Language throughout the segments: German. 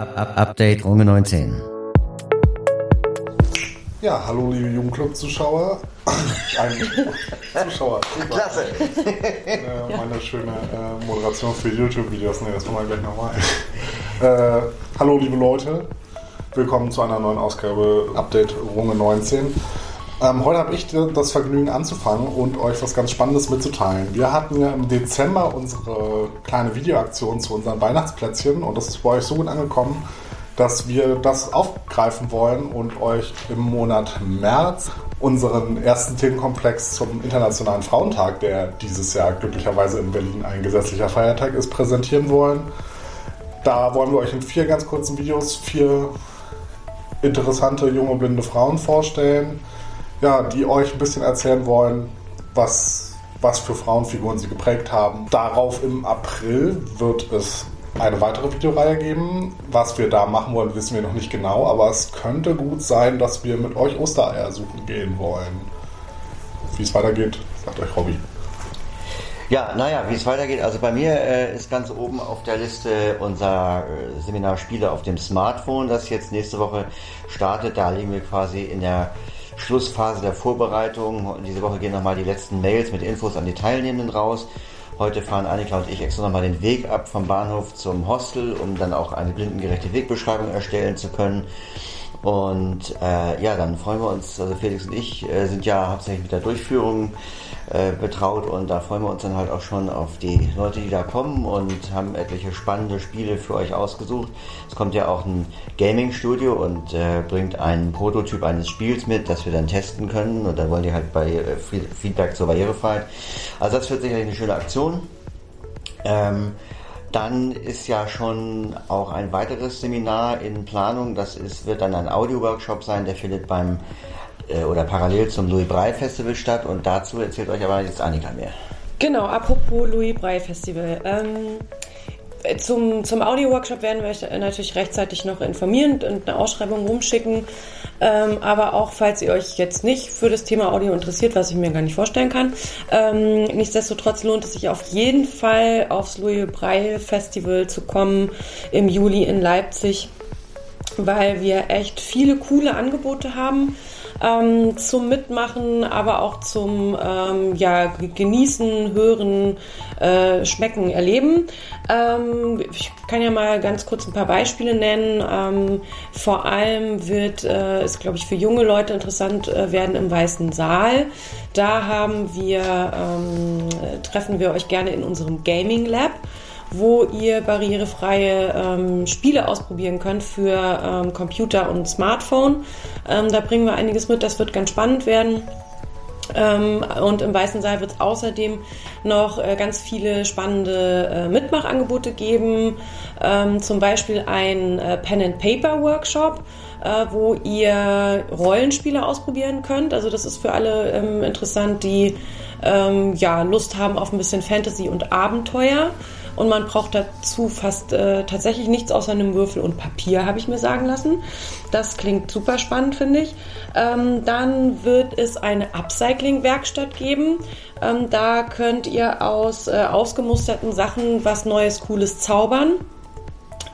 Update Runge 19. Ja, hallo liebe Jugendclub-Zuschauer. Zuschauer, super. Klasse. Äh, meine schöne äh, Moderation für YouTube-Videos. Ne, das machen wir gleich nochmal. Äh, hallo liebe Leute. Willkommen zu einer neuen Ausgabe Update Runge 19. Ähm, heute habe ich das Vergnügen anzufangen und euch was ganz Spannendes mitzuteilen. Wir hatten ja im Dezember unsere kleine Videoaktion zu unseren Weihnachtsplätzchen und das ist bei euch so gut angekommen, dass wir das aufgreifen wollen und euch im Monat März unseren ersten Themenkomplex zum Internationalen Frauentag, der dieses Jahr glücklicherweise in Berlin ein gesetzlicher Feiertag ist, präsentieren wollen. Da wollen wir euch in vier ganz kurzen Videos vier interessante junge blinde Frauen vorstellen ja, die euch ein bisschen erzählen wollen, was, was für Frauenfiguren sie geprägt haben. Darauf im April wird es eine weitere Videoreihe geben. Was wir da machen wollen, wissen wir noch nicht genau, aber es könnte gut sein, dass wir mit euch Ostereier suchen gehen wollen. Wie es weitergeht, sagt euch Robby. Ja, naja, wie es weitergeht. Also bei mir äh, ist ganz oben auf der Liste unser äh, Seminar Spiele auf dem Smartphone, das jetzt nächste Woche startet. Da liegen wir quasi in der Schlussphase der Vorbereitung. Diese Woche gehen nochmal die letzten Mails mit Infos an die Teilnehmenden raus. Heute fahren Annika und ich extra nochmal den Weg ab vom Bahnhof zum Hostel, um dann auch eine blindengerechte Wegbeschreibung erstellen zu können. Und äh, ja, dann freuen wir uns, also Felix und ich äh, sind ja hauptsächlich mit der Durchführung äh, betraut und da freuen wir uns dann halt auch schon auf die Leute, die da kommen und haben etliche spannende Spiele für euch ausgesucht. Es kommt ja auch ein Gaming-Studio und äh, bringt einen Prototyp eines Spiels mit, das wir dann testen können und da wollen die halt bei äh, Feedback zur Barrierefreiheit. Also das wird sicherlich eine schöne Aktion. Ähm, dann ist ja schon auch ein weiteres Seminar in Planung. Das ist, wird dann ein Audio-Workshop sein, der findet beim äh, oder parallel zum Louis Brey Festival statt und dazu erzählt euch aber jetzt Annika mehr. Genau, apropos Louis Brey Festival. Ähm, zum, zum Audio-Workshop werden wir euch natürlich rechtzeitig noch informieren und eine Ausschreibung rumschicken. Ähm, aber auch falls ihr euch jetzt nicht für das Thema Audio interessiert, was ich mir gar nicht vorstellen kann, ähm, nichtsdestotrotz lohnt es sich auf jeden Fall aufs Louis Brey Festival zu kommen im Juli in Leipzig, weil wir echt viele coole Angebote haben ähm, zum Mitmachen, aber auch zum ähm, ja, Genießen, Hören, äh, Schmecken, Erleben. Ähm, ich kann ja mal ganz kurz ein paar Beispiele nennen. Ähm, vor allem wird äh, es, glaube ich, für junge Leute interessant äh, werden im Weißen Saal. Da haben wir, ähm, treffen wir euch gerne in unserem Gaming Lab wo ihr barrierefreie ähm, Spiele ausprobieren könnt für ähm, Computer und Smartphone. Ähm, da bringen wir einiges mit, das wird ganz spannend werden. Ähm, und im Weißen Saal wird es außerdem noch äh, ganz viele spannende äh, Mitmachangebote geben. Ähm, zum Beispiel ein äh, Pen and Paper Workshop, äh, wo ihr Rollenspiele ausprobieren könnt. Also das ist für alle ähm, interessant, die ähm, ja, Lust haben auf ein bisschen Fantasy und Abenteuer und man braucht dazu fast äh, tatsächlich nichts außer einem Würfel und Papier, habe ich mir sagen lassen. Das klingt super spannend, finde ich. Ähm, dann wird es eine Upcycling-Werkstatt geben. Ähm, da könnt ihr aus äh, ausgemusterten Sachen was Neues, Cooles zaubern.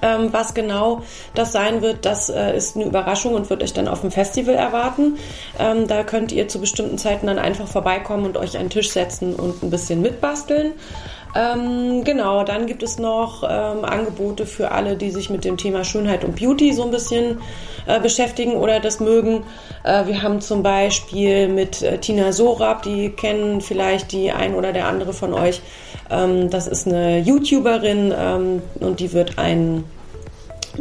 Ähm, was genau das sein wird, das äh, ist eine Überraschung und wird euch dann auf dem Festival erwarten. Ähm, da könnt ihr zu bestimmten Zeiten dann einfach vorbeikommen und euch einen Tisch setzen und ein bisschen mitbasteln. Ähm, genau, dann gibt es noch ähm, Angebote für alle, die sich mit dem Thema Schönheit und Beauty so ein bisschen äh, beschäftigen oder das mögen. Äh, wir haben zum Beispiel mit äh, Tina Sorab, die kennen vielleicht die ein oder der andere von euch. Ähm, das ist eine YouTuberin ähm, und die wird einen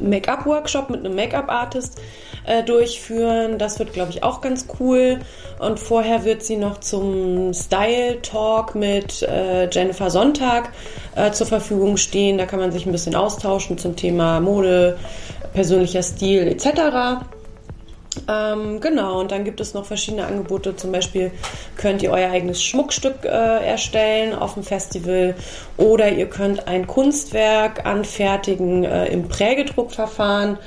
Make-up-Workshop mit einem Make-up-Artist äh, durchführen. Das wird, glaube ich, auch ganz cool. Und vorher wird sie noch zum Style Talk mit äh, Jennifer Sonntag äh, zur Verfügung stehen. Da kann man sich ein bisschen austauschen zum Thema Mode, persönlicher Stil etc. Ähm, genau, und dann gibt es noch verschiedene Angebote. Zum Beispiel könnt ihr euer eigenes Schmuckstück äh, erstellen auf dem Festival oder ihr könnt ein Kunstwerk anfertigen äh, im Prägedruckverfahren.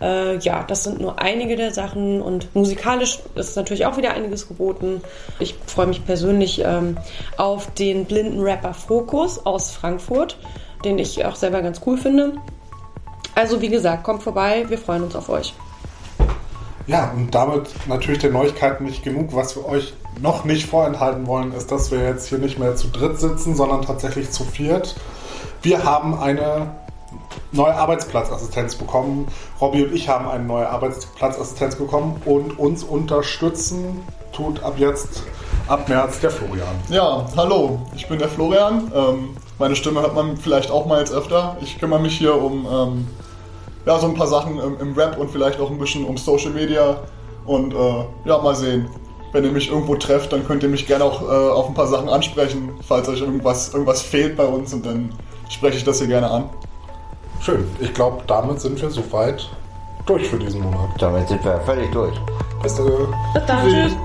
Äh, ja, das sind nur einige der Sachen und musikalisch ist natürlich auch wieder einiges geboten. Ich freue mich persönlich ähm, auf den blinden Rapper Fokus aus Frankfurt, den ich auch selber ganz cool finde. Also wie gesagt, kommt vorbei, wir freuen uns auf euch. Ja, und damit natürlich der Neuigkeiten nicht genug. Was wir euch noch nicht vorenthalten wollen, ist, dass wir jetzt hier nicht mehr zu dritt sitzen, sondern tatsächlich zu viert. Wir haben eine neue Arbeitsplatzassistenz bekommen. Robby und ich haben eine neue Arbeitsplatzassistenz bekommen und uns unterstützen tut ab jetzt, ab März, der Florian. Ja, hallo, ich bin der Florian. Ähm, meine Stimme hört man vielleicht auch mal jetzt öfter. Ich kümmere mich hier um ähm, ja, so ein paar Sachen im, im, Rap und vielleicht auch ein bisschen um Social Media. Und äh, ja, mal sehen. Wenn ihr mich irgendwo trefft, dann könnt ihr mich gerne auch äh, auf ein paar Sachen ansprechen, falls euch irgendwas, irgendwas fehlt bei uns und dann spreche ich das hier gerne an. Schön. Ich glaube, damit sind wir soweit durch für diesen Monat. Damit sind wir völlig durch. Bis dann. Tschüss.